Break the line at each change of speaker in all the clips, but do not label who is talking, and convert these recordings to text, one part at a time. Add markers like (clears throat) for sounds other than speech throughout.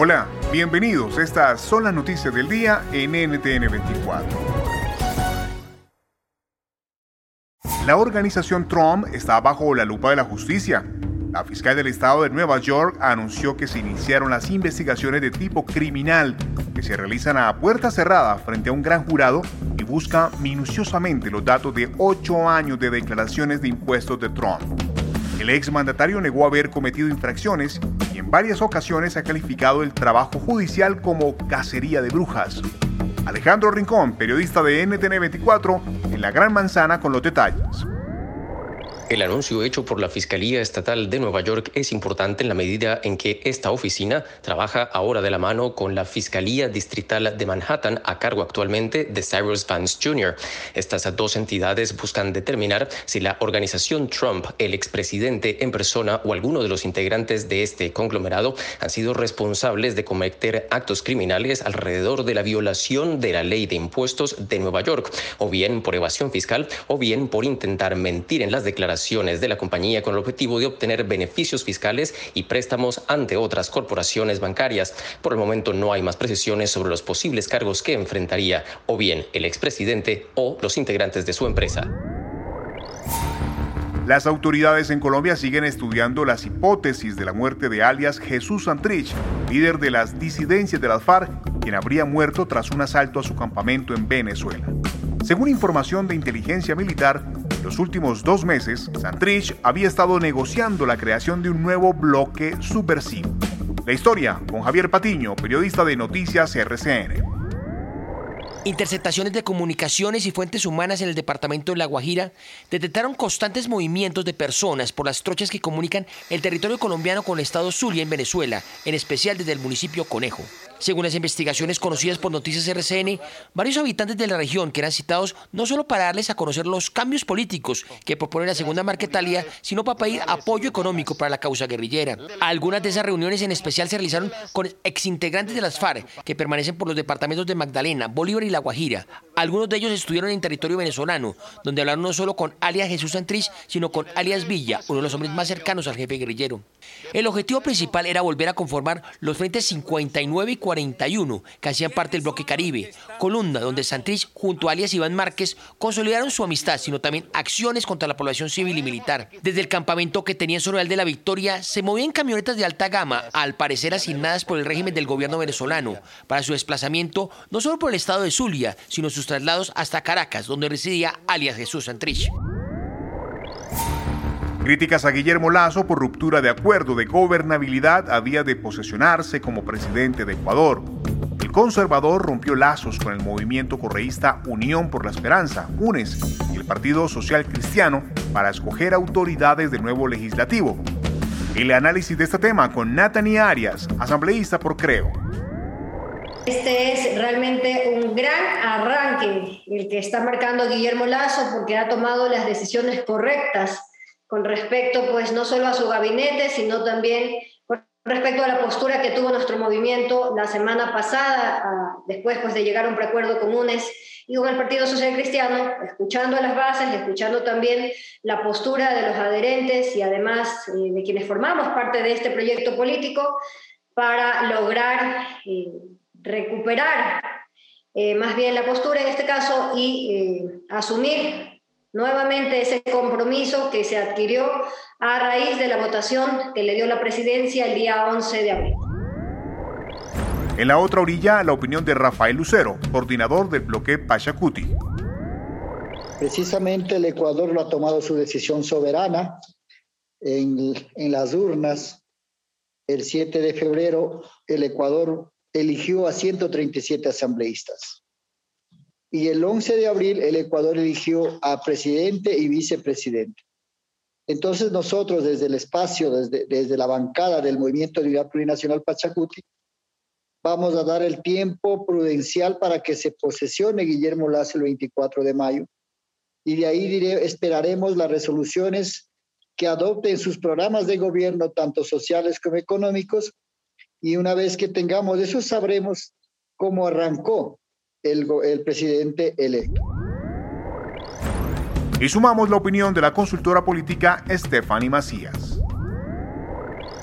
Hola, bienvenidos. Estas son las noticias del día en NTN 24. La organización Trump está bajo la lupa de la justicia. La fiscal del estado de Nueva York anunció que se iniciaron las investigaciones de tipo criminal que se realizan a puerta cerrada frente a un gran jurado y busca minuciosamente los datos de ocho años de declaraciones de impuestos de Trump. El exmandatario negó haber cometido infracciones en varias ocasiones ha calificado el trabajo judicial como cacería de brujas. Alejandro Rincón, periodista de NTN 24, en la Gran Manzana con los detalles.
El anuncio hecho por la Fiscalía Estatal de Nueva York es importante en la medida en que esta oficina trabaja ahora de la mano con la Fiscalía Distrital de Manhattan, a cargo actualmente de Cyrus Vance Jr. Estas dos entidades buscan determinar si la organización Trump, el expresidente en persona o alguno de los integrantes de este conglomerado han sido responsables de cometer actos criminales alrededor de la violación de la ley de impuestos de Nueva York, o bien por evasión fiscal, o bien por intentar mentir en las declaraciones de la compañía con el objetivo de obtener beneficios fiscales y préstamos ante otras corporaciones bancarias. Por el momento no hay más precisiones sobre los posibles cargos que enfrentaría o bien el expresidente o los integrantes de su empresa.
Las autoridades en Colombia siguen estudiando las hipótesis de la muerte de alias Jesús Santrich, líder de las disidencias de las FARC, quien habría muerto tras un asalto a su campamento en Venezuela. Según información de inteligencia militar, los últimos dos meses, Santrich había estado negociando la creación de un nuevo bloque subversivo. La historia con Javier Patiño, periodista de Noticias RCN.
Interceptaciones de comunicaciones y fuentes humanas en el departamento de La Guajira detectaron constantes movimientos de personas por las trochas que comunican el territorio colombiano con el estado Zulia en Venezuela, en especial desde el municipio Conejo. Según las investigaciones conocidas por Noticias RCN, varios habitantes de la región que eran citados no solo para darles a conocer los cambios políticos que propone la segunda Marquetalia, sino para pedir apoyo económico para la causa guerrillera. Algunas de esas reuniones en especial se realizaron con exintegrantes de las FARC que permanecen por los departamentos de Magdalena, Bolívar y La Guajira. Algunos de ellos estuvieron en territorio venezolano, donde hablaron no solo con alias Jesús Santrich, sino con alias Villa, uno de los hombres más cercanos al jefe guerrillero. El objetivo principal era volver a conformar los frentes 59 y 41, que hacían parte del bloque Caribe, columna donde Santrich junto a alias Iván Márquez consolidaron su amistad, sino también acciones contra la población civil y militar. Desde el campamento que tenía en Sonoral de la Victoria, se movían camionetas de alta gama, al parecer asignadas por el régimen del gobierno venezolano, para su desplazamiento no solo por el estado de Zulia, sino sus traslados hasta Caracas, donde residía alias Jesús Santrich.
Críticas a Guillermo Lazo por ruptura de acuerdo de gobernabilidad a día de posesionarse como presidente de Ecuador. El conservador rompió lazos con el movimiento correísta Unión por la Esperanza, UNES, y el Partido Social Cristiano para escoger autoridades del nuevo legislativo. El análisis de este tema con Natanie Arias, asambleísta por Creo.
Este es realmente un gran arranque el que está marcando Guillermo Lazo porque ha tomado las decisiones correctas con respecto pues no solo a su gabinete, sino también con respecto a la postura que tuvo nuestro movimiento la semana pasada, después pues de llegar a un preacuerdo comunes y con el Partido Social Cristiano, escuchando las bases, escuchando también la postura de los adherentes y además eh, de quienes formamos parte de este proyecto político para lograr eh, recuperar eh, más bien la postura en este caso y asumir nuevamente ese compromiso que se adquirió a raíz de la votación que le dio la presidencia el día 11 de abril.
En la otra orilla, la opinión de Rafael Lucero, coordinador del bloque Pachacuti.
Precisamente el Ecuador lo ha tomado su decisión soberana en, en las urnas. El 7 de febrero, el Ecuador eligió a 137 asambleístas. Y el 11 de abril el Ecuador eligió a presidente y vicepresidente. Entonces nosotros desde el espacio, desde, desde la bancada del Movimiento de Unidad Plurinacional Pachacuti, vamos a dar el tiempo prudencial para que se posesione Guillermo Lazo el 24 de mayo. Y de ahí esperaremos las resoluciones que adopten sus programas de gobierno, tanto sociales como económicos, y una vez que tengamos eso sabremos cómo arrancó el, el presidente electo.
Y sumamos la opinión de la consultora política Stephanie Macías.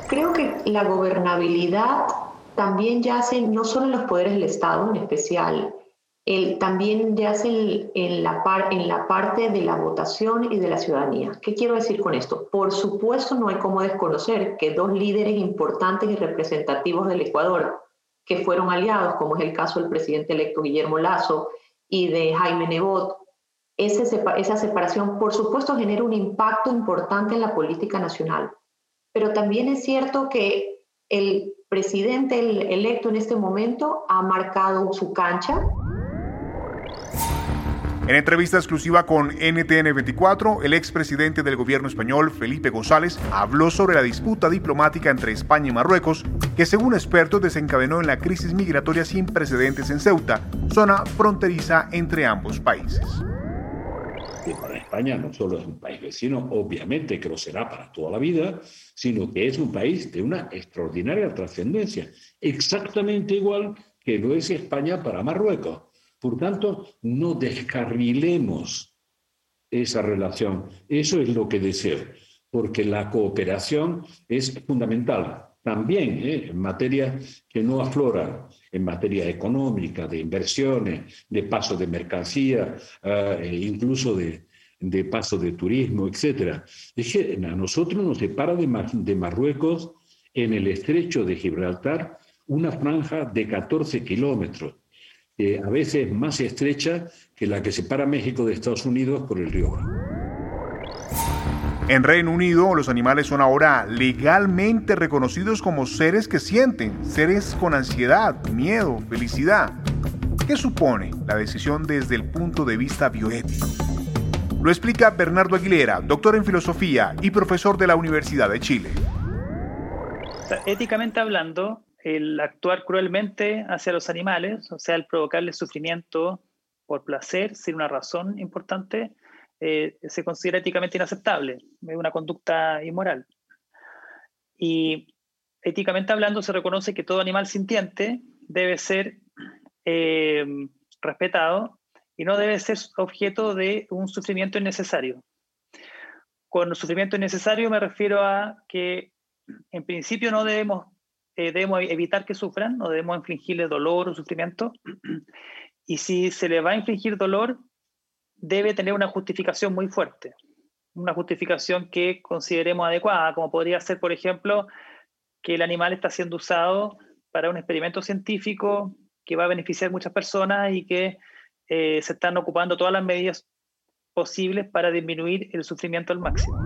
Creo que la gobernabilidad también yace no solo en los poderes del Estado en especial, el, también yace en, la par, en la parte de la votación y de la ciudadanía. ¿Qué quiero decir con esto? Por supuesto, no hay cómo desconocer que dos líderes importantes y representativos del Ecuador, que fueron aliados, como es el caso del presidente electo Guillermo Lazo y de Jaime Nebot, esa separación, por supuesto, genera un impacto importante en la política nacional. Pero también es cierto que el presidente electo en este momento ha marcado su cancha
en entrevista exclusiva con NTN24, el expresidente del gobierno español, Felipe González, habló sobre la disputa diplomática entre España y Marruecos, que según expertos desencadenó en la crisis migratoria sin precedentes en Ceuta, zona fronteriza entre ambos países.
para España no solo es un país vecino, obviamente que lo será para toda la vida, sino que es un país de una extraordinaria trascendencia, exactamente igual que lo es España para Marruecos. Por tanto, no descarrilemos esa relación. Eso es lo que deseo, porque la cooperación es fundamental. También ¿eh? en materia que no aflora, en materia económica, de inversiones, de paso de mercancía, ah, e incluso de, paso de turismo, etc. Es que a nosotros nos separa de, de Marruecos en el estrecho de Gibraltar una franja de 14 kilómetros a veces más estrecha que la que separa México de Estados Unidos por el río
En Reino Unido, los animales son ahora legalmente reconocidos como seres que sienten, seres con ansiedad, miedo, felicidad. ¿Qué supone la decisión desde el punto de vista bioético? Lo explica Bernardo Aguilera, doctor en filosofía y profesor de la Universidad de Chile.
éticamente hablando, el actuar cruelmente hacia los animales, o sea, el provocarles sufrimiento por placer, sin una razón importante, eh, se considera éticamente inaceptable, es una conducta inmoral. Y éticamente hablando se reconoce que todo animal sintiente debe ser eh, respetado y no debe ser objeto de un sufrimiento innecesario. Con sufrimiento innecesario me refiero a que en principio no debemos eh, debemos evitar que sufran, no debemos infligirles dolor o sufrimiento. (clears throat) Y si se le va a infligir dolor, debe tener una justificación muy fuerte, una justificación que consideremos adecuada, como podría ser, por ejemplo, que el animal está siendo usado para un experimento científico que va a beneficiar a muchas personas y que eh, se están ocupando todas las medidas posibles para disminuir el sufrimiento al máximo.